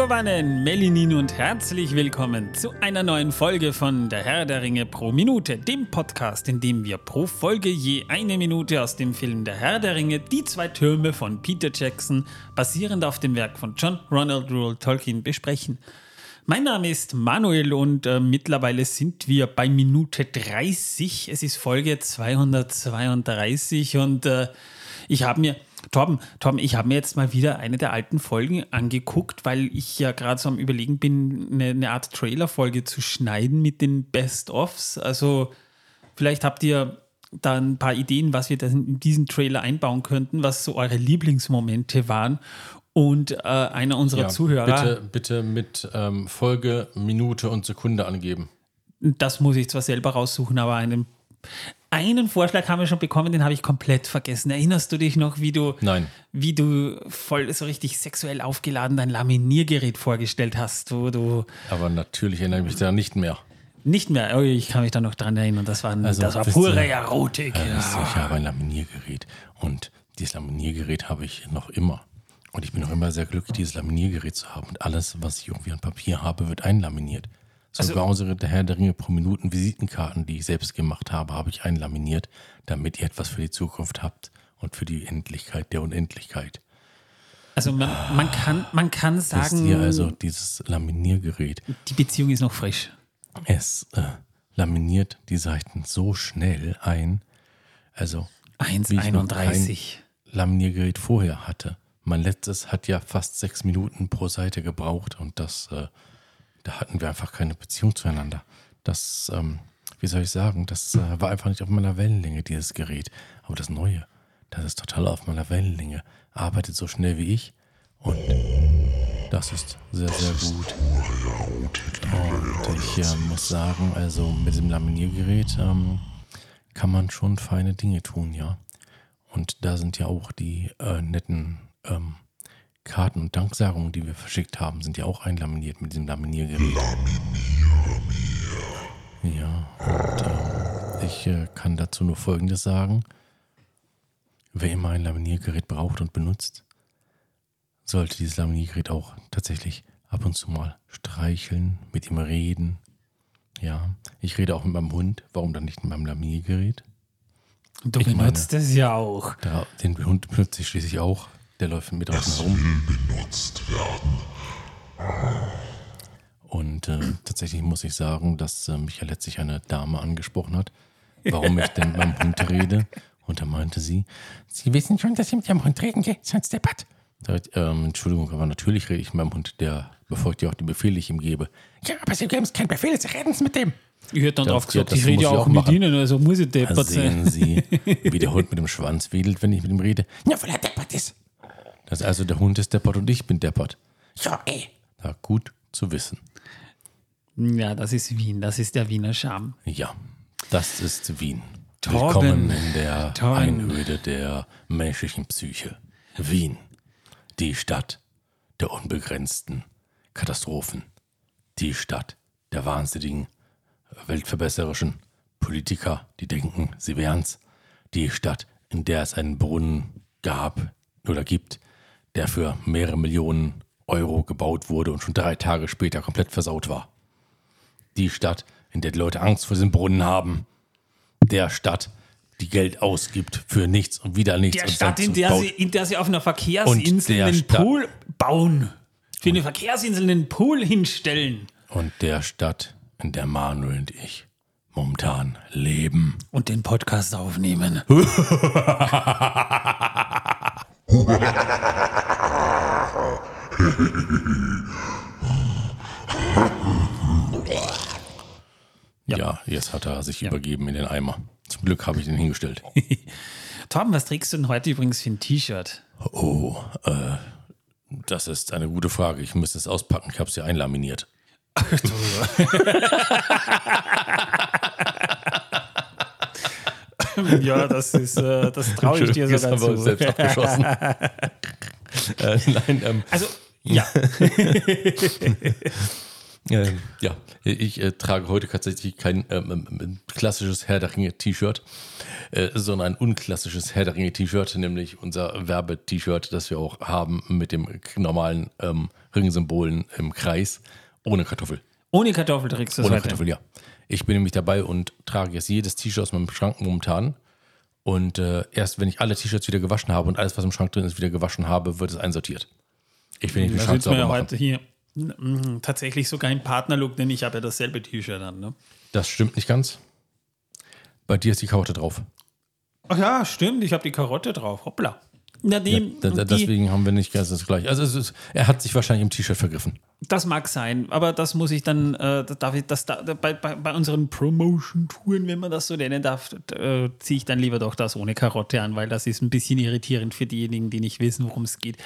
Megowannen, Melinin und herzlich willkommen zu einer neuen Folge von Der Herr der Ringe pro Minute, dem Podcast, in dem wir pro Folge je eine Minute aus dem Film Der Herr der Ringe, die zwei Türme von Peter Jackson, basierend auf dem Werk von John Ronald Reuel Tolkien, besprechen. Mein Name ist Manuel und äh, mittlerweile sind wir bei Minute 30. Es ist Folge 232 und äh, ich habe mir Torben, Torben, ich habe mir jetzt mal wieder eine der alten Folgen angeguckt, weil ich ja gerade so am Überlegen bin, eine, eine Art Trailer-Folge zu schneiden mit den Best-ofs. Also vielleicht habt ihr da ein paar Ideen, was wir in diesen Trailer einbauen könnten, was so eure Lieblingsmomente waren. Und äh, einer unserer Ja, Zuhörer. Bitte, bitte mit ähm, Folge, Minute und Sekunde angeben. Das muss ich zwar selber raussuchen, aber einen, einen Vorschlag haben wir schon bekommen, den habe ich komplett vergessen. Erinnerst du dich noch, wie du, Nein. wie du voll so richtig sexuell aufgeladen dein Laminiergerät vorgestellt hast? Du, du Aber natürlich erinnere ich mich da nicht mehr. nicht mehr, oh, ich kann mich da noch dran erinnern, das war, Also, das war pure ihr- Erotik. Äh, ja. ihr, Ich habe ein Laminiergerät und dieses Laminiergerät habe ich noch immer. Und ich bin noch immer sehr glücklich, dieses Laminiergerät zu haben. Und alles, was ich irgendwie an Papier habe, wird einlaminiert. Sogar unsere Der Herr der Ringe pro Minuten Visitenkarten, die ich selbst gemacht habe, habe ich einlaminiert, damit ihr etwas für die Zukunft habt und für die Endlichkeit der Unendlichkeit. Also man, man, kann, man kann sagen, ihr also, dieses Laminiergerät, die Beziehung ist noch frisch. es äh, laminiert die Seiten so schnell ein. Also, wie ich noch kein 1,31. Laminiergerät vorher hatte. Mein letztes hat ja fast sechs Minuten pro Seite gebraucht und das, äh, da hatten wir einfach keine Beziehung zueinander. Das, ähm, wie soll ich sagen, das äh, war einfach nicht auf meiner Wellenlänge, dieses Gerät. Aber das Neue, das ist total auf meiner Wellenlänge, arbeitet so schnell wie ich und das ist sehr, sehr gut. Und ich äh, muss sagen, also mit dem Laminiergerät ähm, kann man schon feine Dinge tun, ja. Und da sind ja auch die äh, netten ähm, Karten und Danksagungen, die wir verschickt haben, sind ja auch einlaminiert mit diesem Laminiergerät. Ja, und ähm, ich äh, kann dazu nur Folgendes sagen. Wer immer ein Laminiergerät braucht und benutzt, sollte dieses Laminiergerät auch tatsächlich ab und zu mal streicheln, mit ihm reden. Ja, ich rede auch mit meinem Hund. Warum dann nicht mit meinem Laminiergerät? Du Ich meine- benutzt es ja auch. Da, den Hund benutze ich schließlich auch. Der läuft mit draußen herum. benutzt werden. Und äh, tatsächlich muss ich sagen, dass äh, mich ja letztlich eine Dame angesprochen hat, warum ich denn mit meinem Hund rede. Und da meinte sie, Sie wissen schon, dass ich mit Ihrem Hund reden gehe, sonst deppert. Da, ähm, Entschuldigung, aber natürlich rede ich mit meinem Hund, der befolgt ja auch die Befehle, die ich ihm gebe. Ja, aber Sie geben es keinen Befehl, Sie reden es mit dem. Ich hätte dann drauf gesagt, ich rede ja auch auch mit machen. Ihnen, also muss ich Da deppert sehen sein. Sie, wie der Hund mit dem Schwanz wedelt, wenn ich mit ihm rede. Ja, weil er deppert ist. Das also der Hund ist deppert und ich bin deppert. Ja, ey. Ja, gut zu wissen. Ja, das ist Wien, das ist der Wiener Charme. Ja, das ist Wien. Torben. Willkommen in der Torben. Einöde der menschlichen Psyche. Wien, die Stadt der unbegrenzten Katastrophen. Die Stadt der wahnsinnigen, weltverbesserischen Politiker, die denken, sie wären's. Die Stadt, in der es einen Brunnen gab oder gibt, der für mehrere Millionen Euro gebaut wurde und schon drei Tage später komplett versaut war die Stadt, in der die Leute Angst vor diesem Brunnen haben. Der Stadt, die Geld ausgibt für nichts und wieder nichts. Der und Stadt, in der, sie, in der sie auf einer Verkehrsinsel einen Stadt- Pool bauen. Für eine Verkehrsinsel einen Pool hinstellen. Und der Stadt, in der Manuel und ich momentan leben. Und den Podcast aufnehmen. Ja, jetzt hat er sich übergeben in den Eimer. Zum Glück habe ich den hingestellt. Torben, was trägst du denn heute übrigens für ein T-Shirt? Oh, äh, das ist eine gute Frage. Ich müsste es auspacken. Ich habe es ja einlaminiert. ja, das ist, äh, das traue ich dir sogar zu. selbst abgeschossen. äh, nein, ähm, Also, ja. Ähm, ja, ich äh, trage heute tatsächlich kein ähm, ähm, klassisches Herr der Ringe-T-Shirt, äh, sondern ein unklassisches Herr der Ringe-T-Shirt, nämlich unser Werbe-T-Shirt, das wir auch haben mit dem normalen ähm, Ringsymbolen im Kreis, ohne Kartoffel. Ohne Kartoffel trägst du es Ohne heute. Kartoffel, ja. Ich bin nämlich dabei und trage jetzt jedes T-Shirt aus meinem Schrank momentan. Und äh, erst wenn ich alle T-Shirts wieder gewaschen habe und alles, was im Schrank drin ist, wieder gewaschen habe, wird es einsortiert. Ich will nicht Da wir sauber ja heute hier mm, tatsächlich sogar im Partnerlook, denn ich habe ja dasselbe T-Shirt an. Ne? Das stimmt nicht ganz. Bei dir ist die Karotte drauf. Ach ja, stimmt, ich habe die Karotte drauf. Hoppla. Na, die, Ja, da, da, die, deswegen haben wir nicht ganz das gleiche. Also ist, er hat sich wahrscheinlich im T-Shirt vergriffen. das mag sein, aber das muss ich dann, äh, darf ich, das, da, bei, bei, bei unseren Promotion-Touren, wenn man das so nennen darf, äh, ziehe ich dann lieber doch das ohne Karotte an, weil das ist ein bisschen irritierend für diejenigen, die nicht wissen, worum es geht.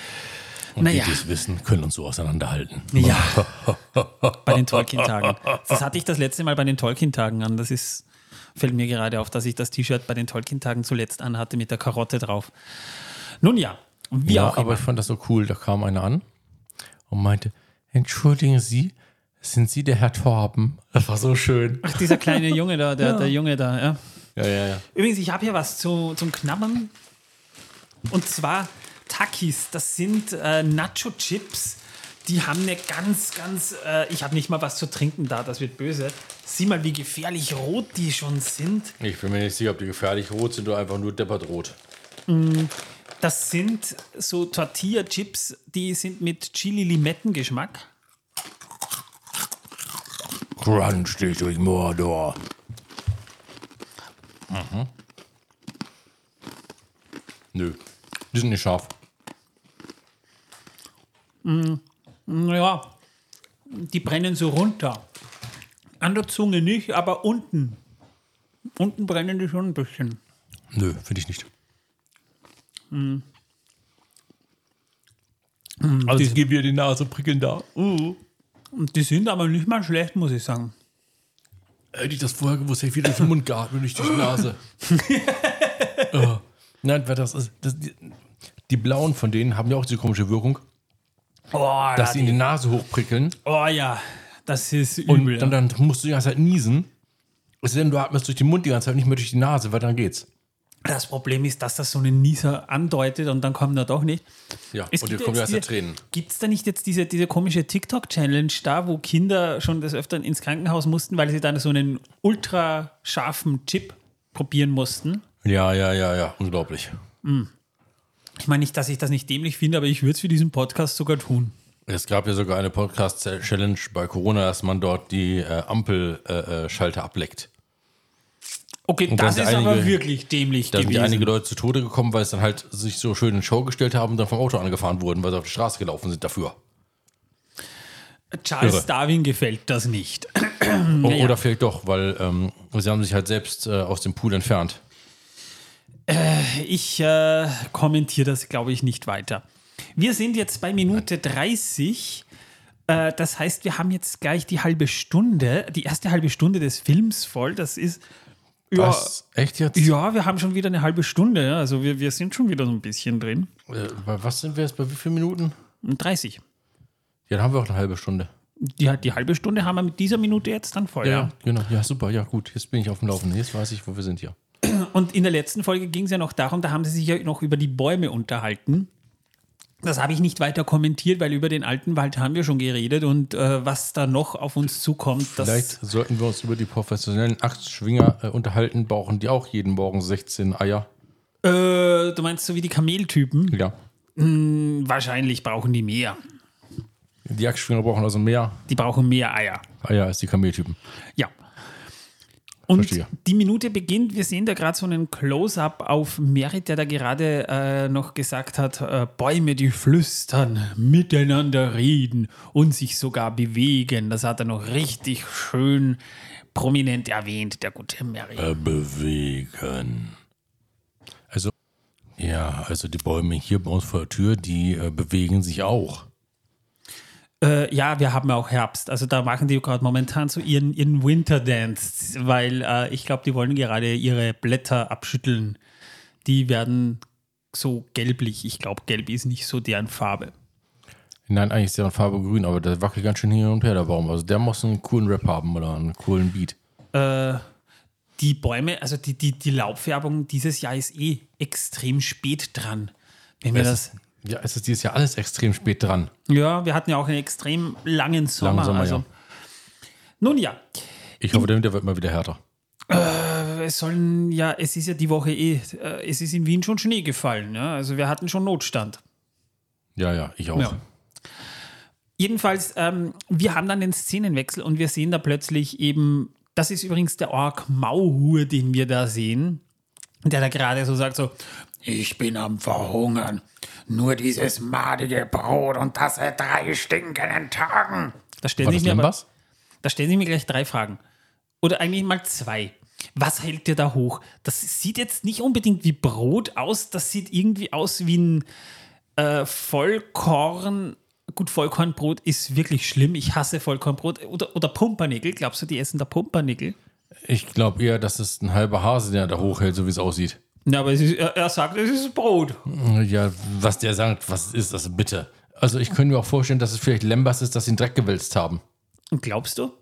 Und Naja. die, die es wissen, können uns so auseinanderhalten. Ja, bei den Tolkien-Tagen. Das hatte ich das letzte Mal bei den Tolkien-Tagen an. Das ist, fällt mir gerade auf, dass ich das T-Shirt bei den Tolkien-Tagen zuletzt anhatte mit der Karotte drauf. Nun ja, wie ja, auch aber immer. ich fand das so cool. Da kam einer an und meinte: Entschuldigen Sie, sind Sie der Herr Torben? Das war so schön. Ach, dieser kleine Junge da, der, der Junge da, ja. Ja, ja, ja. Übrigens, ich habe hier was zu, zum Knabbern. Und zwar Takis. Das sind äh, Nacho-Chips. Die haben eine ganz, ganz. Äh, ich habe nicht mal was zu trinken da, das wird böse. Sieh mal, wie gefährlich rot die schon sind. Ich bin mir nicht sicher, ob die gefährlich rot sind oder einfach nur deppert rot. Das sind so Tortilla-Chips, die sind mit Chili-Limetten-Geschmack. Crunch dich durch Mordor. Mhm. Nö, die sind nicht scharf. Naja, die brennen so runter. An der Zunge nicht, aber unten. Unten brennen die schon ein bisschen. Nö, finde ich nicht. Also die- ich gebe ihr die Nase prickeln da. Und die sind aber nicht mal schlecht, muss ich sagen. Hätte ich das vorher gewusst, hätte ich wieder durch den Mund geatmet durch die Nase. oh. Nein, weil das ist. Das, die, die blauen von denen haben ja auch diese komische Wirkung, Oh, dass ja, sie in die Nase hochprickeln oh ja, das ist und übel. dann, dann musst du die ganze Zeit niesen. Es sei denn, du atmest durch den Mund die ganze Zeit, nicht mehr durch die Nase, weil dann geht's. das Problem ist, dass das so einen Nieser andeutet und dann kommt er doch nicht. Ja, Es und dir kommen jetzt erst Tränen. Gibt es da nicht jetzt diese, diese komische TikTok-Challenge da, wo Kinder schon des Öfteren ins Krankenhaus mussten, weil sie dann so einen ultra scharfen Chip probieren mussten? Ja, ja, ja, ja, unglaublich. Ich meine nicht, dass ich das nicht dämlich finde, aber ich würde es für diesen Podcast sogar tun. Es gab ja sogar eine Podcast-Challenge bei Corona, dass man dort die äh, Ampelschalter äh, Schalter ableckt. Okay, Und da das sind ist aber einige- wirklich dämlich Da sind gewesen. einige Leute zu Tode gekommen, weil es dann halt sich so schön in Show gestellt haben und dann vom Auto angefahren wurden, weil sie auf die Straße gelaufen sind dafür. Charles Irre. Darwin gefällt das nicht. O- Ja, ja. Oder vielleicht doch, weil ähm, sie haben sich halt selbst äh, aus dem Pool entfernt. Ich äh, kommentiere das, glaube ich, nicht weiter. Wir sind jetzt bei Minute 30. Äh, das heißt, wir haben jetzt gleich die halbe Stunde, die erste halbe Stunde des Films voll. Das ist. Ja, Was? Echt jetzt? ja, wir haben schon wieder eine halbe Stunde. ja. Also wir, wir sind schon wieder so ein bisschen drin. Äh, bei was sind wir jetzt? Bei wie vielen Minuten? 30. Ja, dann haben wir auch eine halbe Stunde. Die, die halbe Stunde haben wir mit dieser Minute jetzt dann voll. Ja. genau. Ja, super. Ja, gut. Jetzt bin ich auf dem Laufenden. Jetzt weiß ich, wo wir sind hier. Und in der letzten Folge ging es ja noch darum, da haben sie sich ja noch über die Bäume unterhalten. Das habe ich nicht weiter kommentiert, weil über den alten Wald haben wir schon geredet und äh, was da noch auf uns zukommt, das Vielleicht sollten wir uns über die professionellen Axtschwinger äh, unterhalten. Brauchen die auch jeden Morgen 16 Eier? äh, du meinst so wie die Kameltypen? Ja. Wahrscheinlich brauchen die mehr. Die Axtschwinger brauchen also mehr Die brauchen mehr Eier. Eier als die Kameltypen. Ja. Und Verstehe. die Minute beginnt, wir sehen da gerade so einen Close-up auf Merit, der da gerade äh, noch gesagt hat, äh, Bäume, die flüstern, miteinander reden und sich sogar bewegen. Das hat er noch richtig schön prominent erwähnt, der gute Merit. Äh, bewegen. Also, ja, also die Bäume hier bei uns vor der Tür, die äh, bewegen sich auch. Äh, ja, wir haben ja auch Herbst. Also da machen die gerade momentan so ihren, ihren Winter Dance, weil äh, ich glaube, die wollen gerade ihre Blätter abschütteln. Die werden so gelblich. Ich glaube, gelb ist nicht so deren Farbe. Nein, eigentlich ist der Farbe grün, aber der wackelt ganz schön hin und her, der Baum. Also der muss einen coolen Rap haben oder einen coolen Beat. Äh, die Bäume, also die, die, die Laubfärbung dieses Jahr ist eh extrem spät dran. Wenn wir Es- das. Ja, es ist dieses Jahr alles extrem spät dran. Ja, wir hatten ja auch einen extrem langen Sommer. Langen Sommer, also. ja. Nun ja, Ich hoffe, der wird mal wieder härter. es sollen ja, es ist ja die Woche eh, äh, es ist in Wien schon Schnee gefallen. Ja? Also wir hatten schon Notstand. Ja, ja, ich auch. Ja. Jedenfalls, ähm, wir haben dann den Szenenwechsel und wir sehen da plötzlich eben, das ist übrigens der Ork Mauhur, den wir da sehen, der da gerade so sagt so, Ich bin am Verhungern. Nur dieses madige Brot und das seit drei stinkenden Tagen. da stellen, sich mir aber, Lembas? da stellen sich mir gleich drei Fragen. Oder eigentlich mal zwei. Was hält dir da hoch? Das sieht jetzt nicht unbedingt wie Brot aus, das sieht irgendwie aus wie ein äh, Vollkorn. Gut, Vollkornbrot ist wirklich schlimm. Ich hasse Vollkornbrot. Oder, oder Pumpernickel. Glaubst du, die essen da Pumpernickel? Ich glaube eher, dass es ein halber Hase, der da hochhält, so wie es aussieht. Ja, aber ist, er, sagt, es ist Brot. Ja, was der sagt, was ist das bitte? Also ich könnte mir auch vorstellen, dass es vielleicht Lembas ist, dass sie ihn Dreck gewälzt haben. Glaubst du?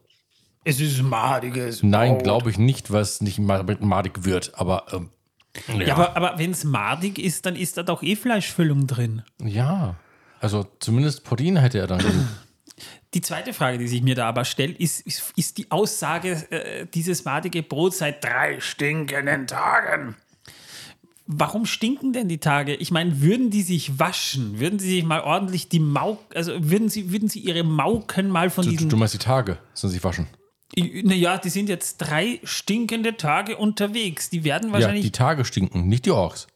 Es ist madiges Nein, glaube ich nicht, weil es nicht ma- madig wird. Aber ähm, ja, Ja, aber, aber wenn es madig ist, dann ist da doch eh Fleischfüllung drin. ja. Also zumindest Protein hätte er dann. Die zweite Frage, die sich mir da aber stellt, ist, ist, ist die Aussage, äh, dieses madige Brot seit. Drei stinkenden Tagen. Warum stinken denn die Tage? Ich meine, würden die sich waschen? Würden sie sich mal ordentlich die Mau, also würden sie, würden sie ihre Mauken mal von du, diesen. du meinst die Tage, sollen sich waschen. Naja, die sind jetzt drei stinkende Tage unterwegs. Die werden Ja, wahrscheinlich. die Tage stinken, nicht die Orks.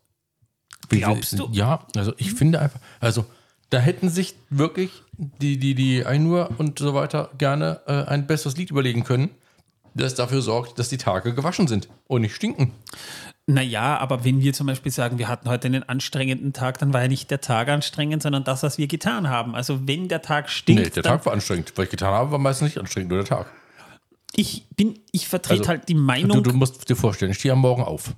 Glaubst du? Ja, also ich finde einfach, also da hätten sich wirklich die, die, die Ainur und so weiter gerne äh, ein besseres Lied überlegen können, das dafür sorgt, dass die Tage gewaschen sind und nicht stinken. Naja, aber wenn wir zum Beispiel sagen, wir hatten heute einen anstrengenden Tag, dann war ja nicht der Tag anstrengend, sondern das, was wir getan haben. Also wenn der Tag stinkt, Nee, der Tag war anstrengend. Was ich getan habe, war meistens nicht anstrengend, nur der Tag. ich bin, ich vertrete Also, halt die Meinung, Du, du musst dir vorstellen, ich stehe am Morgen auf,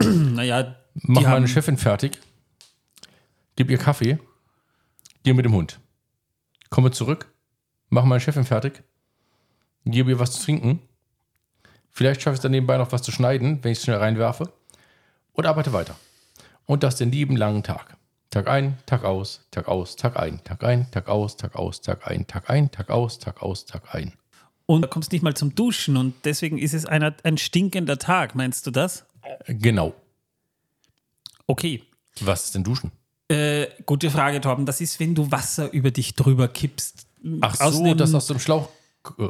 naja, mach meine Chefin fertig, gib ihr Kaffee, gehe mit dem Hund. Komme zurück, mach meine Chefin fertig, gebe ihr was zu trinken. Vielleicht schaffe ich es dann nebenbei noch was zu schneiden, wenn ich es schnell reinwerfe. Und arbeite weiter. Und das den lieben langen Tag. Tag ein, Tag aus, Tag aus, Tag ein, Tag ein, Tag aus, Tag aus, Tag ein, Tag ein, Tag aus, Tag aus, Tag ein. und du kommst nicht mal zum Duschen und deswegen ist es einer, ein stinkender Tag. Meinst du das? Genau. Okay. Was ist denn Duschen? Äh, gute Frage, Torben. Das ist, wenn du Wasser über dich drüber kippst. Ach Aus so, einem- dass aus dem Schlauch äh,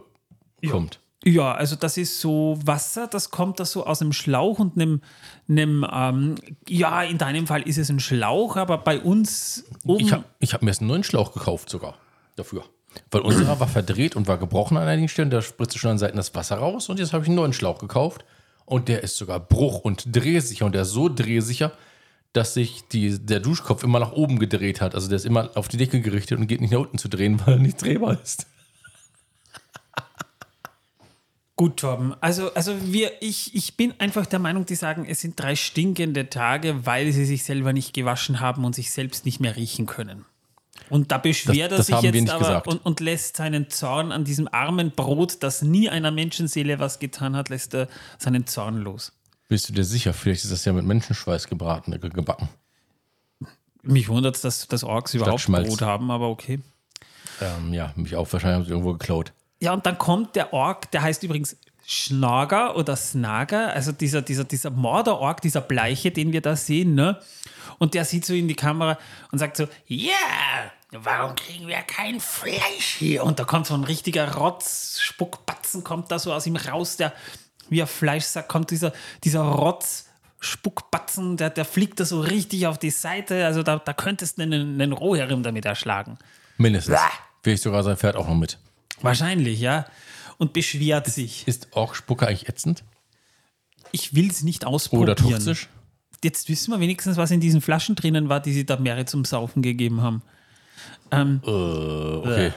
kommt. Ja, also das ist so Wasser, das kommt da so aus einem Schlauch und einem, einem ähm, ja, in deinem Fall ist es ein Schlauch, aber bei uns oben. Ich habe hab mir jetzt einen neuen Schlauch gekauft sogar dafür. Weil unserer war verdreht und war gebrochen an einigen Stellen. Da spritzte schon an Seiten das Wasser raus. Und jetzt habe ich einen neuen Schlauch gekauft. Und der ist sogar bruch- und drehsicher. Und der ist so drehsicher, dass sich die, der Duschkopf immer nach oben gedreht hat. Also der ist immer auf die Decke gerichtet und geht nicht nach unten zu drehen, weil er nicht drehbar ist. Gut, Torben. Also, also wir, ich, ich bin einfach der Meinung, die sagen, es sind drei stinkende Tage, weil sie sich selber nicht gewaschen haben und sich selbst nicht mehr riechen können. Und da beschwert Das- er sich jetzt aber und, und lässt seinen Zorn an diesem armen Brot, das nie einer Menschenseele was getan hat, lässt er seinen Zorn los. Bist du dir sicher? Vielleicht ist das ja mit Menschenschweiß gebraten, äh, gebacken. Mich wundert es, dass, dass Orks überhaupt. Brot haben, aber okay. Ähm, ja, mich auch. Wahrscheinlich haben sie irgendwo geklaut. Ja, und dann kommt der Ork, der heißt übrigens Schnager oder Snager, also dieser, dieser, dieser Mörder-Ork, dieser Bleiche, den wir da sehen, ne? Und der sieht so in die Kamera und sagt so, Ja, warum kriegen wir kein Fleisch hier? und da kommt so ein richtiger Rotz, Spuckbatzen kommt da so aus ihm raus, der wie ein Fleischsack kommt dieser, dieser Rotz, Spuckbatzen, der, der fliegt da so richtig auf die Seite, also da, da könntest du einen, einen Rohherrim damit erschlagen. Mindestens. Bäh. Vielleicht sogar sein Pferd auch noch mit. Wahrscheinlich, ja. Und beschwert sich. Ist Orkspucke eigentlich ätzend? Ich will es nicht Oder ausprobieren. toxisch? Jetzt wissen wir wenigstens, was in diesen Flaschen drinnen war, die sie da Meere zum Saufen gegeben haben. Äh, okay.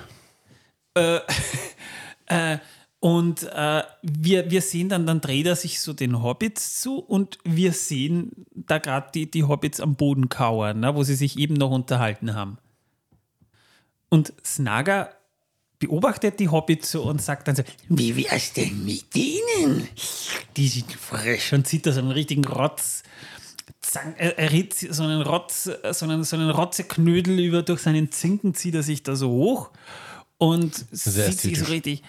Und äh, wir, wir sehen dann, dann dreht er sich so den Hobbits zu und wir sehen da gerade die, die Hobbits am Boden kauern, ne, wo sie sich eben noch unterhalten haben. Und Snaga beobachtet die Hobbits so und sagt dann so, Wie wär's denn mit denen? die sind frisch und zieht da so einen richtigen Rotz. Zang, riet so einen Rotz, so einen, so einen Rotzeknödel über durch seinen Zinken, zieht er sich da so hoch und Sehr sieht sie so richtig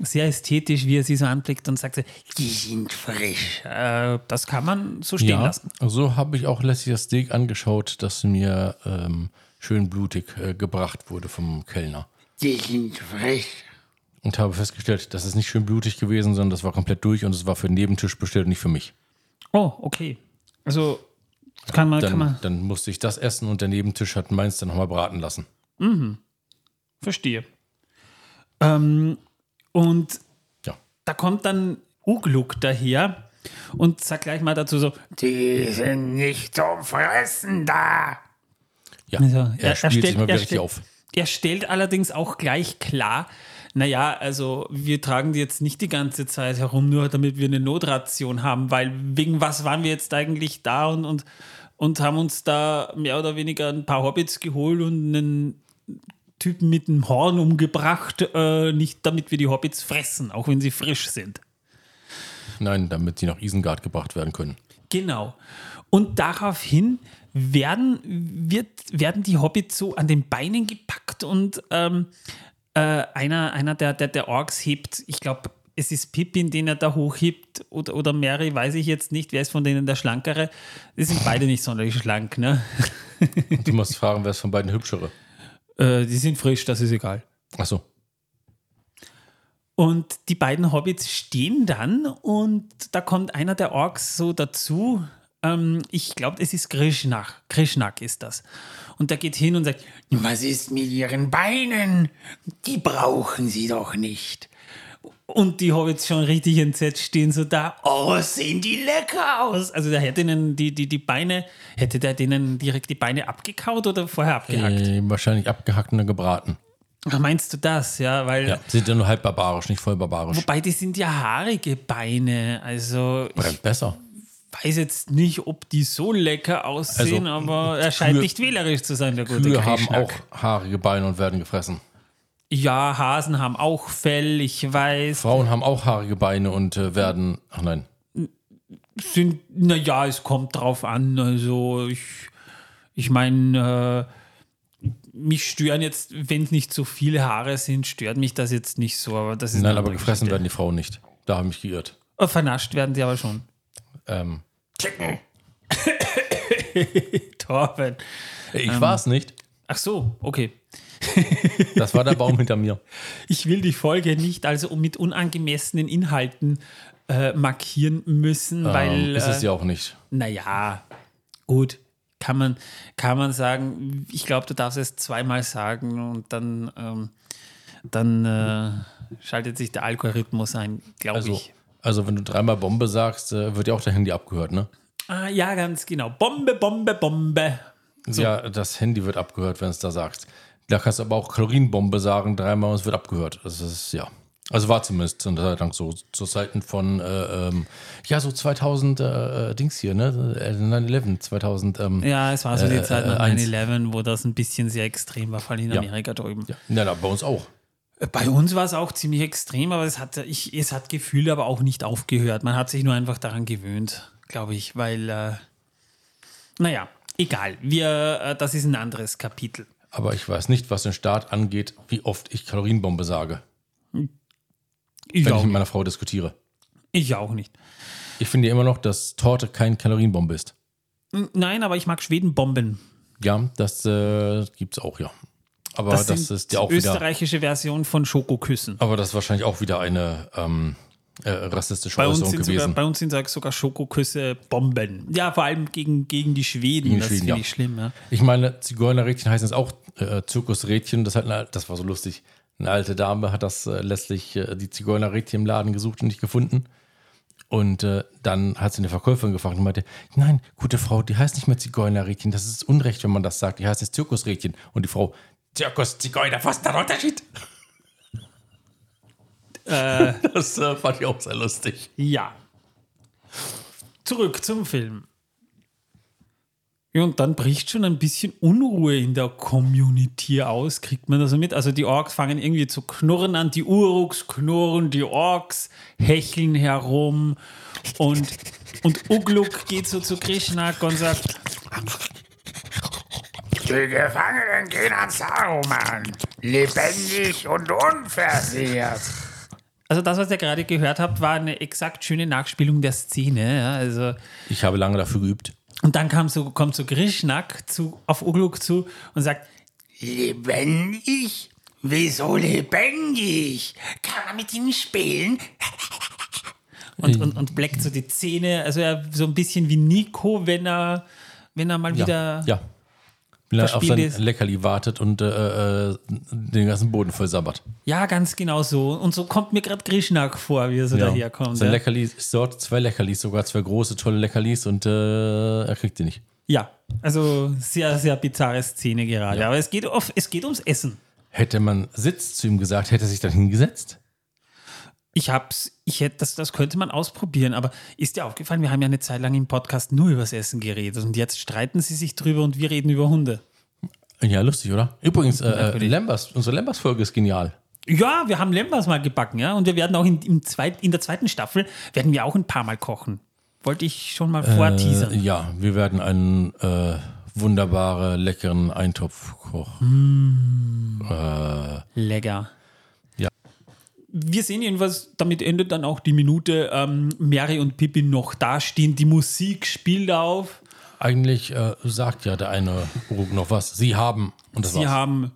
sehr ästhetisch, wie er sie so anblickt und sagt Die sind frisch. äh, das kann man so stehen Ja, lassen. so habe ich auch letztlich das Steak angeschaut, das mir ähm, schön blutig äh, gebracht wurde vom Kellner. Die sind frisch. Und habe festgestellt, das ist nicht schön blutig gewesen, sondern das war komplett durch und es war für den Nebentisch bestellt und nicht für mich. Oh, okay. Also kann man, kann Dann, man, dann musste ich das essen und der Nebentisch hat meins dann nochmal braten lassen. verstehe. Ähm, und Ja. da kommt dann Ugluk daher und sagt gleich mal dazu so, Die sind nicht zum Fressen da. Ja, Also, er, er- er spielt sich stellt- mal er wieder richtig stellt- auf. Er stellt allerdings auch gleich klar, naja, also wir tragen die jetzt nicht die ganze Zeit herum, nur damit wir eine Notration haben, weil wegen was waren wir jetzt eigentlich da und, und, und haben uns da mehr oder weniger ein paar Hobbits geholt und einen Typen mit einem Horn umgebracht, äh, nicht damit wir die Hobbits fressen, auch wenn sie frisch sind. Nein, damit sie nach Isengard gebracht werden können. Genau. Und daraufhin werden, wird, werden die Hobbits so an den Beinen gepackt und ähm, äh, einer, einer der, der, der Orks hebt, ich glaube, es ist Pippin, den er da hochhebt oder, oder Mary, weiß ich jetzt nicht, wer ist von denen der Schlankere. Die sind beide nicht sonderlich schlank, ne? Du musst fragen, wer ist von beiden hübschere. Äh, die sind frisch, das ist egal. Achso. Und die beiden Hobbits stehen dann und da kommt einer der Orks so dazu. Ähm, ich glaube, es ist Krishnak. Krishnak ist das. Und der geht hin und sagt, Was ist mit ihren Beinen? Die brauchen sie doch nicht. und die Hobbits schon richtig entsetzt stehen so da. Oh, sehen die lecker aus. Also der hätte ihnen die, die, die Beine, hätte der denen direkt die Beine abgekaut oder vorher abgehackt? Äh, wahrscheinlich abgehackt und dann gebraten. Ach, meinst du das? Ja, weil, Ja, sind ja nur halb barbarisch, nicht voll barbarisch. wobei die sind ja haarige Beine. Also Oder besser. Weiß jetzt nicht, ob die so lecker aussehen, Also, aber er scheint Kühe- nicht wählerisch zu sein, der gute Kühe haben auch haarige Beine und werden gefressen. Ja, Hasen haben auch Fell, ich weiß. Frauen haben auch haarige Beine und äh, werden. Ach nein. Sind, naja, es kommt drauf an. Also, ich, ich meine, äh, mich stören jetzt, wenn es nicht so viele Haare sind, stört mich das jetzt nicht so, aber das ist Nein, aber gefressen Geschichte. werden die Frauen nicht. Da habe ich mich geirrt. Oh, vernascht werden sie aber schon. Ähm, Chicken. Torben. ich Ähm. war es nicht. Ach so, okay. Das war der Baum hinter mir. Ich will die Folge nicht also mit unangemessenen Inhalten äh, markieren müssen, weil. ähm, ist es äh, ja auch nicht. Naja, gut. Kann man, kann man sagen, ich glaube, du darfst es zweimal sagen und dann, ähm, dann äh, schaltet sich der Algorithmus ein, glaube Also, ich. Also, wenn du dreimal Bombe sagst, äh, wird ja auch dein Handy abgehört, ne? Ah, ja, ganz genau. Bombe, Bombe, Bombe. Ja, das Handy wird abgehört, wenn es da sagst. Da kannst du aber auch Kalorienbombe sagen, dreimal und es wird abgehört. Das ist, ja. Also war zumindest zur Zeit lang so, zu Zeiten von, äh, ähm, ja, so 2000 äh, äh, Dings hier, ne? Äh, 9-11, 2000. Ähm, Ja, es war so die Äh, Zeit äh, nach eins. 9-11, wo das ein bisschen sehr extrem war, vor allem in Ja. Amerika drüben. ja, ja, bei uns auch. Bei uns war es auch ziemlich extrem, aber es hat, ich, es hat Gefühle aber auch nicht aufgehört. Man hat sich nur einfach daran gewöhnt, glaube ich, weil, äh, naja, egal. Wir, äh, das ist ein anderes Kapitel. Aber ich weiß nicht, was den Staat angeht, wie oft ich Kalorienbombe sage, Ich wenn ich mit meiner Frau diskutiere. ich auch nicht. Ich finde immer noch, dass Torte kein Kalorienbombe ist. Nein, aber ich mag Schwedenbomben. Ja, das äh, gibt es auch, ja. Aber Das, das, ist ja auch die wieder. österreichische Version von Schokoküssen. Aber das ist wahrscheinlich auch wieder eine ähm, äh, rassistische Bei Äußerung sind sogar, gewesen. bei uns sind sogar Schokoküsse Bomben. Ja, vor allem gegen, gegen die Schweden. Gegen das Schweden, finde ja. ich schlimm. Ja. Ich meine, Zigeunerrädchen heißen jetzt auch äh, Zirkusrädchen. Das, hat eine, das war so lustig. Eine alte Dame hat das äh, letztlich äh, die Zigeunerrädchen im Laden gesucht und nicht gefunden. Und äh, dann hat sie eine Verkäuferin gefragt und meinte, nein, gute Frau, die heißt nicht mehr Zigeunerrädchen. Das ist Unrecht, wenn man das sagt. Die heißt jetzt Zirkusrädchen. Und die Frau, Zirkus, Zigeuner, was ist der Unterschied? das äh, fand ich auch sehr lustig. ja. Zurück zum Film. Ja, und dann bricht schon ein bisschen Unruhe in der Community aus, kriegt man das so mit. Also die Orks fangen irgendwie zu knurren an, die Uruks knurren, die Orks hecheln herum und, und Ugluk geht so zu Krishnak und sagt, Die Gefangenen gehen an Saruman, lebendig und unversehrt. also das, was ihr gerade gehört habt, war eine exakt schöne Nachspielung der Szene. Ja, also Ich habe lange dafür geübt. Und dann kam so, kommt so Grishnak zu, auf Ugluk zu und sagt, Lebendig? Wieso lebendig? Kann man mit ihnen spielen? und, und, und bleckt so die Zähne, also er so ein bisschen wie Nico, wenn er, wenn er mal wieder. Ja. Wenn er auf sein ist. Leckerli wartet und äh, äh, den ganzen Boden voll sabbert. Ja, ganz genau so. Und so kommt mir gerade Grishnak vor, wie er so daherkommt. Sein Ja. Leckerli ist dort, zwei Leckerlis, sogar zwei große, tolle Leckerlis und äh, er kriegt die nicht. ja, also sehr, sehr bizarre Szene gerade. Aber es geht, auf, es geht ums Essen. Hätte man Sitz zu ihm gesagt, hätte er sich dann hingesetzt. Ich hab's, ich hätte, das, das könnte man ausprobieren, aber ist dir aufgefallen, wir haben ja eine Zeit lang im Podcast nur übers Essen geredet und jetzt streiten sie sich drüber und wir reden über Hunde. Ja, lustig, oder? Übrigens, äh, äh. Lambers, unsere Lambers-Folge ist genial. Ja, wir haben Lembas mal gebacken, ja. Und wir werden auch in, im zweit, in der zweiten Staffel werden wir auch ein paar Mal kochen. Wollte ich schon mal vorteasern. Äh, ja, wir werden einen äh, wunderbaren, leckeren Eintopf kochen. Lecker. Wir sehen jedenfalls, damit endet dann auch die Minute, ähm, Mary und Pippi noch dastehen, die Musik spielt auf. Eigentlich äh, sagt ja der eine Uruk noch was. Sie haben. Und das Sie war's. haben,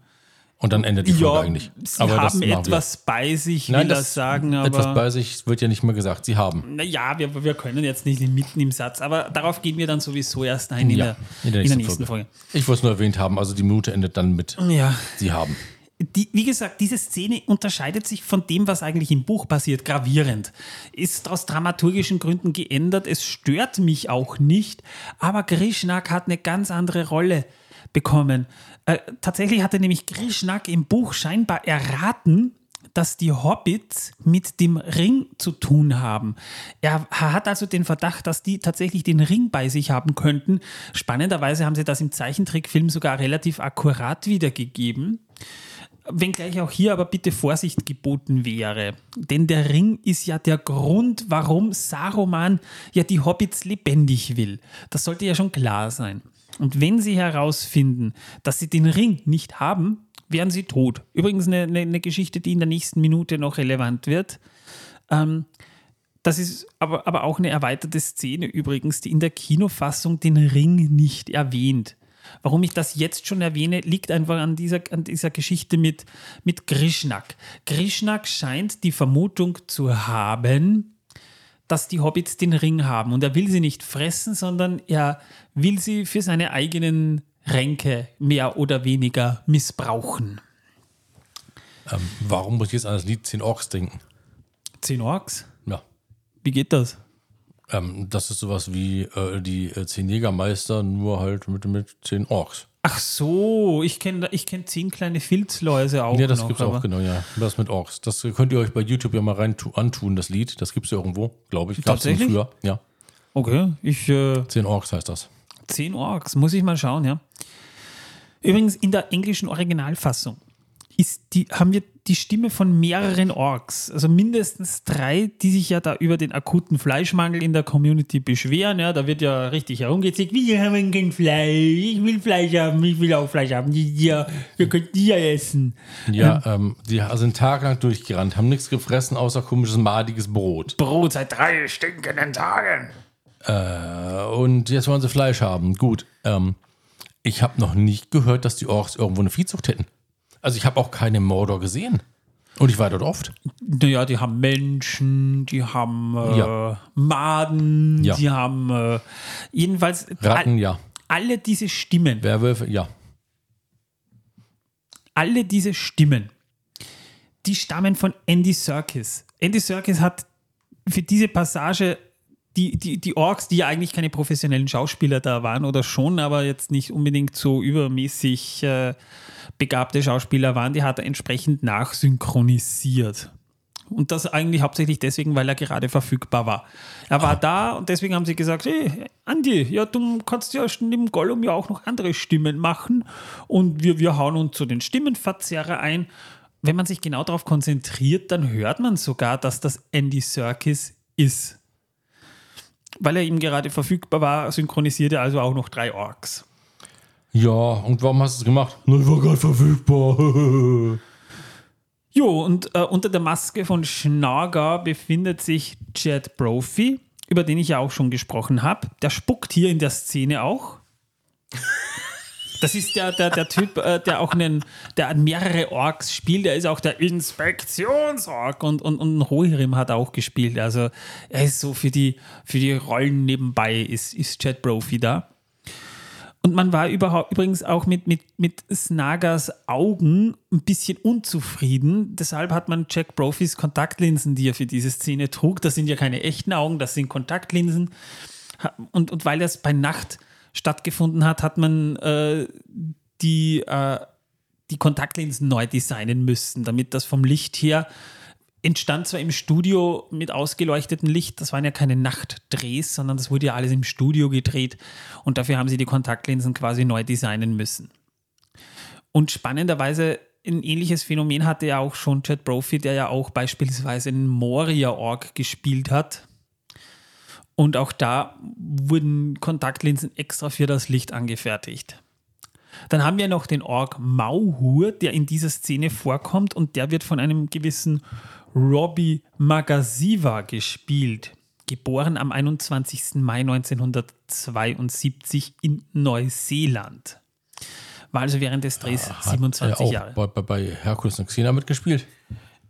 Und dann endet die Folge ja, eigentlich. sie das haben machen wir. etwas bei sich, Nein, will das, sagen, aber. etwas bei sich wird ja nicht mehr gesagt. Sie haben. Naja, wir, wir können jetzt nicht mitten im Satz, aber darauf gehen wir dann sowieso erst ein in, Ja, der, in der nächsten, Folge. Ich wollte es nur erwähnt haben. Also die Minute endet dann mit Ja. Sie haben. Die, wie gesagt, diese Szene unterscheidet sich von dem, was eigentlich im Buch passiert, gravierend. Ist aus dramaturgischen Gründen geändert. Es stört mich auch nicht. Aber Grishnak hat eine ganz andere Rolle bekommen. Äh, tatsächlich hatte nämlich Grishnak im Buch scheinbar erraten, dass die Hobbits mit dem Ring zu tun haben. Er hat also den Verdacht, dass die tatsächlich den Ring bei sich haben könnten. Spannenderweise haben sie das im Zeichentrickfilm sogar relativ akkurat wiedergegeben. Wenngleich auch hier aber bitte Vorsicht geboten wäre. Denn der Ring ist ja der Grund, warum Saruman ja die Hobbits lebendig will. Das sollte ja schon klar sein. Und wenn sie herausfinden, dass sie den Ring nicht haben, wären sie tot. Übrigens eine, eine, Geschichte, die in der nächsten Minute noch relevant wird. Ähm, das ist aber, aber auch eine erweiterte Szene übrigens, die in der Kinofassung den Ring nicht erwähnt. Warum ich das jetzt schon erwähne, liegt einfach an dieser, an dieser Geschichte mit, mit Grishnak. Grishnak scheint die Vermutung zu haben, dass die Hobbits den Ring haben. Und er will sie nicht fressen, sondern er will sie für seine eigenen Ränke mehr oder weniger missbrauchen. Ähm, warum muss ich jetzt an das Lied 10 Orks denken? Zehn Orks? Ja. Wie geht das? Ähm, das ist sowas wie äh, die äh, 10 Jägermeister, nur halt mit, mit 10 Orks. Ach so, ich kenne ich kenn zehn kleine Filzläuse auch. Ja, das noch, gibt's auch, genau, ja. Das mit Orks. Das könnt ihr euch bei YouTube ja mal rein tu- antun, das Lied. Das gibt's ja irgendwo, glaube ich. Gab's Tatsächlich? früher. Ja. Okay, ich. Äh, 10 Orks heißt das. 10 Orks, muss ich mal schauen, ja. Übrigens, in der englischen Originalfassung ist die, haben wir die Stimme von mehreren Orks, also mindestens drei, die sich ja da über den akuten Fleischmangel in der Community beschweren. Ja, da wird ja richtig herumgezickt, wir haben kein Fleisch, ich will Fleisch haben, ich will auch Fleisch haben, ja, wir könnten die ja essen. Ja, ähm, die sind tagelang durchgerannt, haben nichts gefressen, außer komisches, madiges Brot. Brot seit drei. Drei stinkenden Tagen. Äh, und jetzt wollen sie Fleisch haben. Gut. Ähm, ich habe noch nicht gehört, dass die Orks irgendwo eine Viehzucht hätten. Also ich habe auch keine Mordor gesehen. Und ich war dort oft. Naja, die haben Menschen, die haben äh, Ja. Maden, Ja. die haben äh, jedenfalls Ratten, all, ja. alle diese Stimmen, Werwölfe, ja. alle diese Stimmen, die stammen von Andy Serkis. Andy Serkis hat für diese Passage die, die, die Orks, die ja eigentlich keine professionellen Schauspieler da waren oder schon, aber jetzt nicht unbedingt so übermäßig äh, begabte Schauspieler waren, die hat er entsprechend nachsynchronisiert. Und das eigentlich hauptsächlich deswegen, weil er gerade verfügbar war. Er war da und deswegen haben sie gesagt, hey, Andi, ja, du kannst ja neben Gollum ja auch noch andere Stimmen machen und wir, wir hauen uns zu den Stimmenverzerrer ein. Wenn man sich genau darauf konzentriert, dann hört man sogar, dass das Andy Serkis ist. Weil er eben gerade verfügbar war, synchronisiert er also auch noch drei Orks. Ja, und warum hast du es gemacht? Na, ich war gerade verfügbar. Jo, und äh, unter der Maske von Schnager befindet sich Chad Brophy, über den ich ja auch schon gesprochen habe. Der spuckt hier in der Szene auch. Das ist der, der, der Typ, äh, der auch einen, der mehrere Orks spielt. Der ist auch der Inspektionsorg und, und, und Rohirrim hat auch gespielt. Also er ist so für die, für die Rollen nebenbei, ist, ist Chad Brophy da. Und man war überhaupt übrigens auch mit, mit, mit Snagas Augen ein bisschen unzufrieden. Deshalb hat man Jack Brophy's Kontaktlinsen, die er für diese Szene trug, das sind ja keine echten Augen, das sind Kontaktlinsen. Und, und weil das bei Nacht stattgefunden hat, hat man äh, die, äh, die Kontaktlinsen neu designen müssen, damit das vom Licht her entstand zwar im Studio mit ausgeleuchtetem Licht, das waren ja keine Nachtdrehs, sondern das wurde ja alles im Studio gedreht und dafür haben sie die Kontaktlinsen quasi neu designen müssen. Und spannenderweise ein ähnliches Phänomen hatte ja auch schon Chad Brophy, der ja auch beispielsweise in Moria Org gespielt hat. Und auch da wurden Kontaktlinsen extra für das Licht angefertigt. Dann haben wir noch den Org Mauhur, der in dieser Szene vorkommt und der wird von einem gewissen Robbie Magasiva gespielt. Geboren am 21. Mai 1972 in Neuseeland. War also während des Drehs ja, 27 auch Jahre. Bei, bei, bei Herkules und Xena mitgespielt.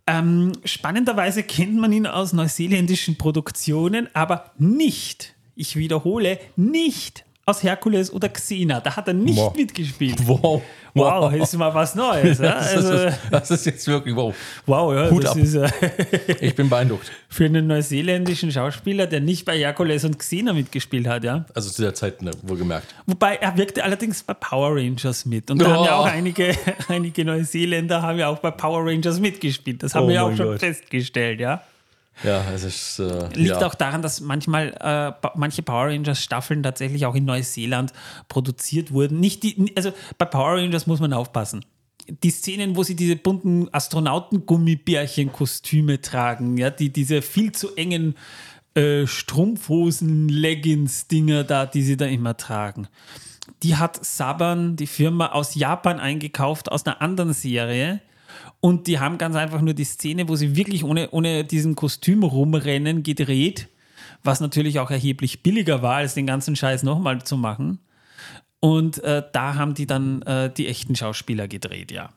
Ähm, spannenderweise kennt man ihn aus neuseeländischen Produktionen, aber nicht, ich wiederhole, nicht aus Herkules oder Xena. Da hat er nicht wow. mitgespielt. Wow. Wow, ist mal was Neues. Ja? Also, das, ist, das, ist, jetzt wirklich wow. Wow, ja. Hut ab. Ist, äh, ich bin beeindruckt. Für einen neuseeländischen Schauspieler, der nicht bei Herkules und Xena mitgespielt hat, ja. Also zu der Zeit, ne, wohlgemerkt. Wobei er wirkte allerdings bei Power Rangers mit. Und da oh. haben ja auch einige, einige Neuseeländer haben ja auch bei Power Rangers mitgespielt. Das haben oh wir ja auch schon Gott. festgestellt, ja. Ja, es ist. Äh, Liegt ja. auch daran, dass manchmal äh, manche Power Rangers Staffeln tatsächlich auch in Neuseeland produziert wurden. Nicht die, also bei Power Rangers muss man aufpassen. Die Szenen, wo sie diese bunten Astronauten-Gummibärchen-Kostüme tragen, ja, die diese viel zu engen äh, Strumpfhosen, Leggings-Dinger da, die sie da immer tragen. Die hat Saban, die Firma aus Japan eingekauft, aus einer anderen Serie und die haben ganz einfach nur die Szene, wo sie wirklich ohne, ohne diesen Kostüm rumrennen, gedreht, was natürlich auch erheblich billiger war, als den ganzen Scheiß nochmal zu machen. Und äh, da haben die dann äh, die echten Schauspieler gedreht, ja.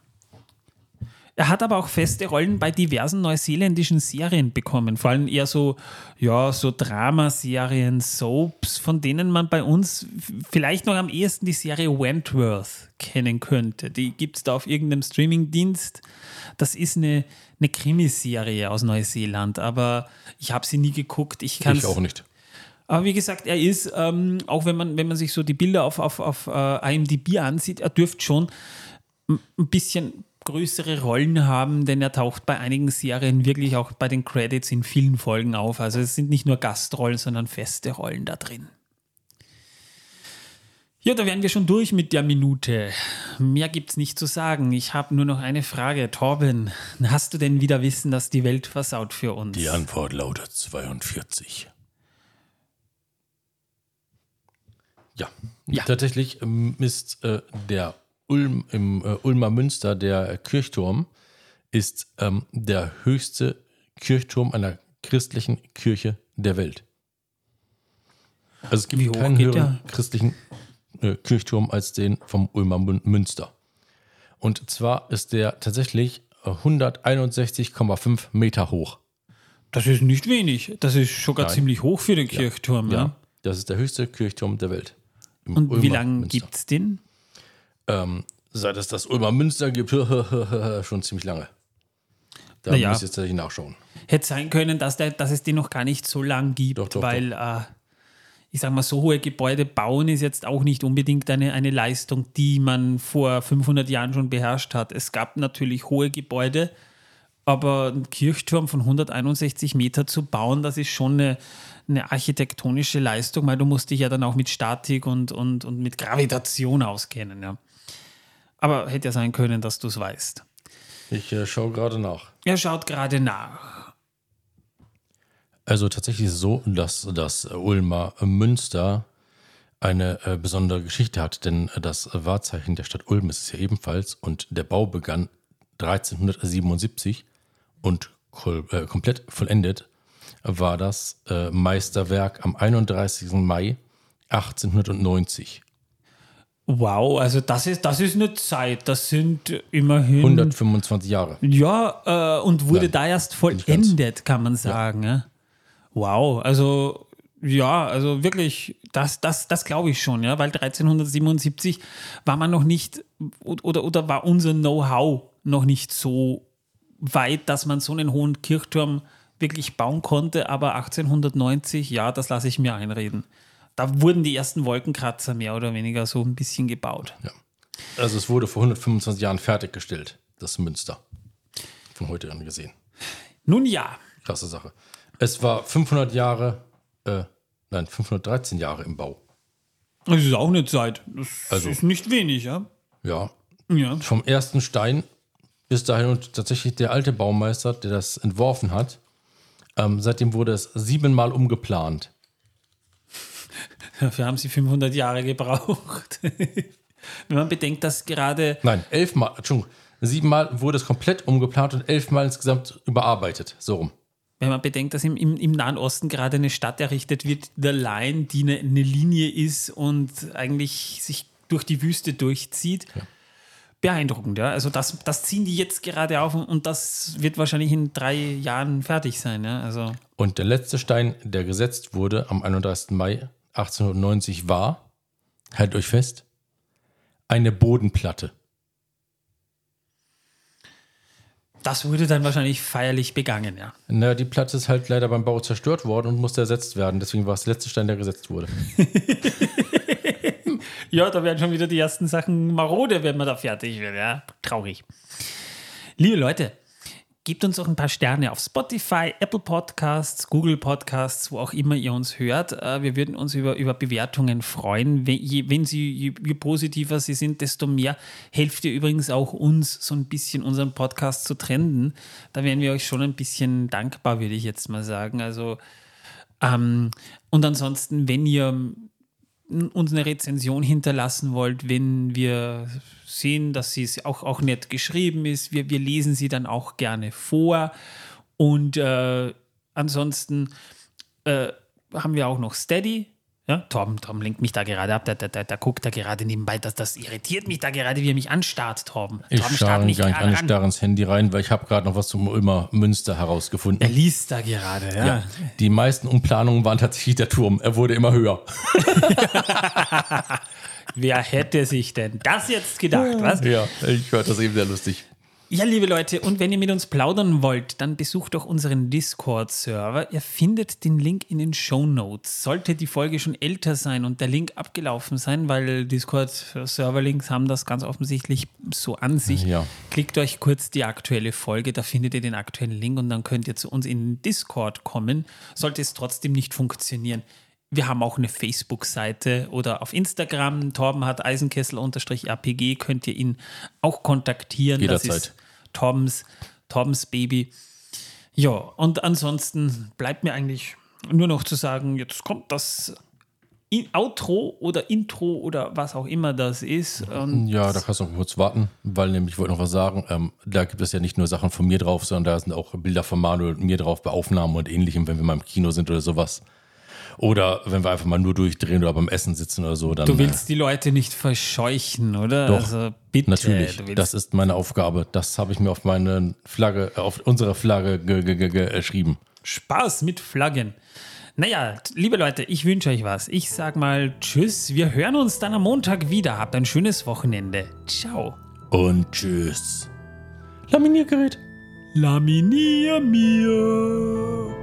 Er hat aber auch feste Rollen bei diversen neuseeländischen Serien bekommen, vor allem eher so, ja, so Dramaserien, Soaps, von denen man bei uns vielleicht noch am ehesten die Serie Wentworth kennen könnte. Die gibt es da auf irgendeinem Streamingdienst. Das ist eine, eine Krimiserie aus Neuseeland, aber ich habe sie nie geguckt. Ich, ich auch nicht. Aber wie gesagt, er ist, ähm, auch wenn man, wenn man sich so die Bilder auf, auf, auf uh, IMDb ansieht, er dürfte schon ein bisschen größere Rollen haben, denn er taucht bei einigen Serien wirklich auch bei den Credits in vielen Folgen auf. Also es sind nicht nur Gastrollen, sondern feste Rollen da drin. Ja, da wären wir schon durch mit der Minute. Mehr gibt's nicht zu sagen. Ich habe nur noch eine Frage. Torben, hast du denn wieder Wissen, dass die Welt versaut für uns? Die Antwort lautet 42. Ja, ja. tatsächlich ähm, ist äh, der Ulm, im äh, Ulmer Münster, der Kirchturm, ist ähm, der höchste Kirchturm einer christlichen Kirche der Welt. Also es gibt keinen höheren christlichen äh, Kirchturm als den vom Ulmer Münster. Und zwar ist der tatsächlich 161,5 Meter hoch. Das ist nicht wenig. Das ist sogar Nein. ziemlich hoch für den Kirchturm. Ja, ja. das ist der höchste Kirchturm der Welt. Und Ulmer wie lange gibt es den? Ähm, seit es das Ulmer Münster gibt, schon ziemlich lange. Da naja. muss ich jetzt tatsächlich nachschauen. Hätte sein können, dass, der, dass es den noch gar nicht so lang gibt, doch, doch, weil doch. Äh, ich sage mal, so hohe Gebäude bauen ist jetzt auch nicht unbedingt eine, eine Leistung, die man vor 500 Jahren schon beherrscht hat. Es gab natürlich hohe Gebäude Aber einen Kirchturm von 161 Meter zu bauen, das ist schon eine, eine architektonische Leistung, weil du musst dich ja dann auch mit Statik und, und, und mit Gravitation auskennen. Ja. Aber hätte ja sein können, dass du es weißt. Ich äh, schaue gerade nach. Er schaut gerade nach. Also tatsächlich ist es so, dass das Ulmer Münster eine äh, besondere Geschichte hat, denn äh, das Wahrzeichen der Stadt Ulm ist es ja ebenfalls und der Bau begann 1377 und äh, komplett vollendet war das äh, Meisterwerk am 31. Mai 1890. Wow, also das ist, das ist eine Zeit. Das sind immerhin. 125 Jahre. Ja, äh, und wurde Nein, da erst vollendet, kann man sagen. Ja. Wow, also ja, also wirklich, das, das, das glaube ich schon, ja, weil 1377 war man noch nicht oder, oder war unser Know-how noch nicht so weit, dass man so einen hohen Kirchturm wirklich bauen konnte, aber 1890, ja, das lasse ich mir einreden. Da wurden die ersten Wolkenkratzer mehr oder weniger so ein bisschen gebaut. Also es wurde vor 125 Jahren fertiggestellt, das Münster. Von heute an gesehen. Nun ja, Krasse Sache. Es war 500 Jahre, äh, nein, 513 Jahre im Bau. das ist auch eine Zeit. Das Also- ist nicht wenig, ja. Ja, Ja. vom ersten Stein bis dahin und tatsächlich der alte Baumeister, der das entworfen hat. Ähm, seitdem wurde es siebenmal umgeplant. Dafür haben sie 500 Jahre gebraucht. Wenn man bedenkt, dass gerade, Nein, elfmal, Entschuldigung, siebenmal wurde es komplett umgeplant und elfmal insgesamt überarbeitet. So rum. wenn man bedenkt, dass im, im, im Nahen Osten gerade eine Stadt errichtet wird, der Line, die eine, eine Linie ist und eigentlich sich durch die Wüste durchzieht. Beeindruckend, ja. Also das, das ziehen die jetzt gerade auf und- und das wird wahrscheinlich in drei Jahren fertig sein, ja. Also Und der letzte Stein, der gesetzt wurde am 31. Mai 1890, war, haltet euch fest, eine Bodenplatte. das wurde dann wahrscheinlich feierlich begangen, ja. Na, die Platte ist halt leider beim Bau zerstört worden und musste ersetzt werden. Deswegen war es der letzte Stein, der gesetzt wurde. Ja, da werden schon wieder die ersten Sachen marode, wenn man da fertig wird. Ja, traurig. Liebe Leute, gebt uns auch ein paar Sterne auf Spotify, Apple Podcasts, Google Podcasts, wo auch immer ihr uns hört. Äh, Wir würden uns über, über Bewertungen freuen. Wenn, sie, je, je positiver sie sind, desto mehr helft ihr übrigens auch uns, so ein bisschen unseren Podcast zu trenden. Da wären wir euch schon ein bisschen dankbar, würde ich jetzt mal sagen. Also, ähm, und ansonsten, wenn ihr uns eine Rezension hinterlassen wollt, wenn wir sehen, dass sie auch, auch nett geschrieben ist. Wir, wir lesen sie dann auch gerne vor. Und äh, ansonsten äh, haben wir auch noch Steady. Ja, Torben, Torben lenkt mich da gerade ab, da, da, da, da guckt er gerade nebenbei. Das, das irritiert mich da gerade, wie er mich anstarrt, Torben. Ich Torben starre mich gar nicht an, ich an. starre ins Handy rein, weil ich habe gerade noch was zum Ulmer Münster Er herausgefunden. liest da gerade, ja. Ja. Die meisten Umplanungen waren tatsächlich der Turm. Er wurde immer höher. Wer hätte sich denn das jetzt gedacht, was? Ja, ich höre das eben sehr lustig. Ja, liebe Leute, und wenn ihr mit uns plaudern wollt, dann besucht doch unseren Discord-Server. Ihr findet den Link in den Show Notes. Sollte die Folge schon älter sein und der Link abgelaufen sein, weil Discord-Server-Links haben das ganz offensichtlich so an sich, Ja. klickt euch kurz die aktuelle Folge, da findet ihr den aktuellen Link und dann könnt ihr zu uns in den Discord kommen. Sollte es trotzdem nicht funktionieren. Wir haben auch eine Facebook-Seite oder auf Instagram. Torben hat Eisenkessel-RPG. Könnt ihr ihn auch kontaktieren. Das Jederzeit. ist Toms, Toms Baby. Ja, und ansonsten bleibt mir eigentlich nur noch zu sagen, jetzt kommt das Outro oder Intro oder was auch immer das ist. Und Ja, da kannst du noch kurz warten, weil nämlich, ich wollte noch was sagen, ähm, da gibt es ja nicht nur Sachen von mir drauf, sondern da sind auch Bilder von Manuel und mir drauf bei Aufnahmen und ähnlichem, wenn wir mal im Kino sind oder sowas. Oder wenn wir einfach mal nur durchdrehen oder beim Essen sitzen oder so, dann du willst die Leute nicht verscheuchen, oder? Doch, also bitte. natürlich. Das ist meine Aufgabe. Das habe ich mir auf meine Flagge, äh, auf unsere Flagge ge ge ge ge geschrieben. Spaß mit Flaggen. Naja, liebe Leute, ich wünsche euch was. Ich sag mal Tschüss. Wir hören uns dann am Montag wieder. Habt ein schönes Wochenende. Ciao. Und tschüss. Laminiergerät. Laminier mir.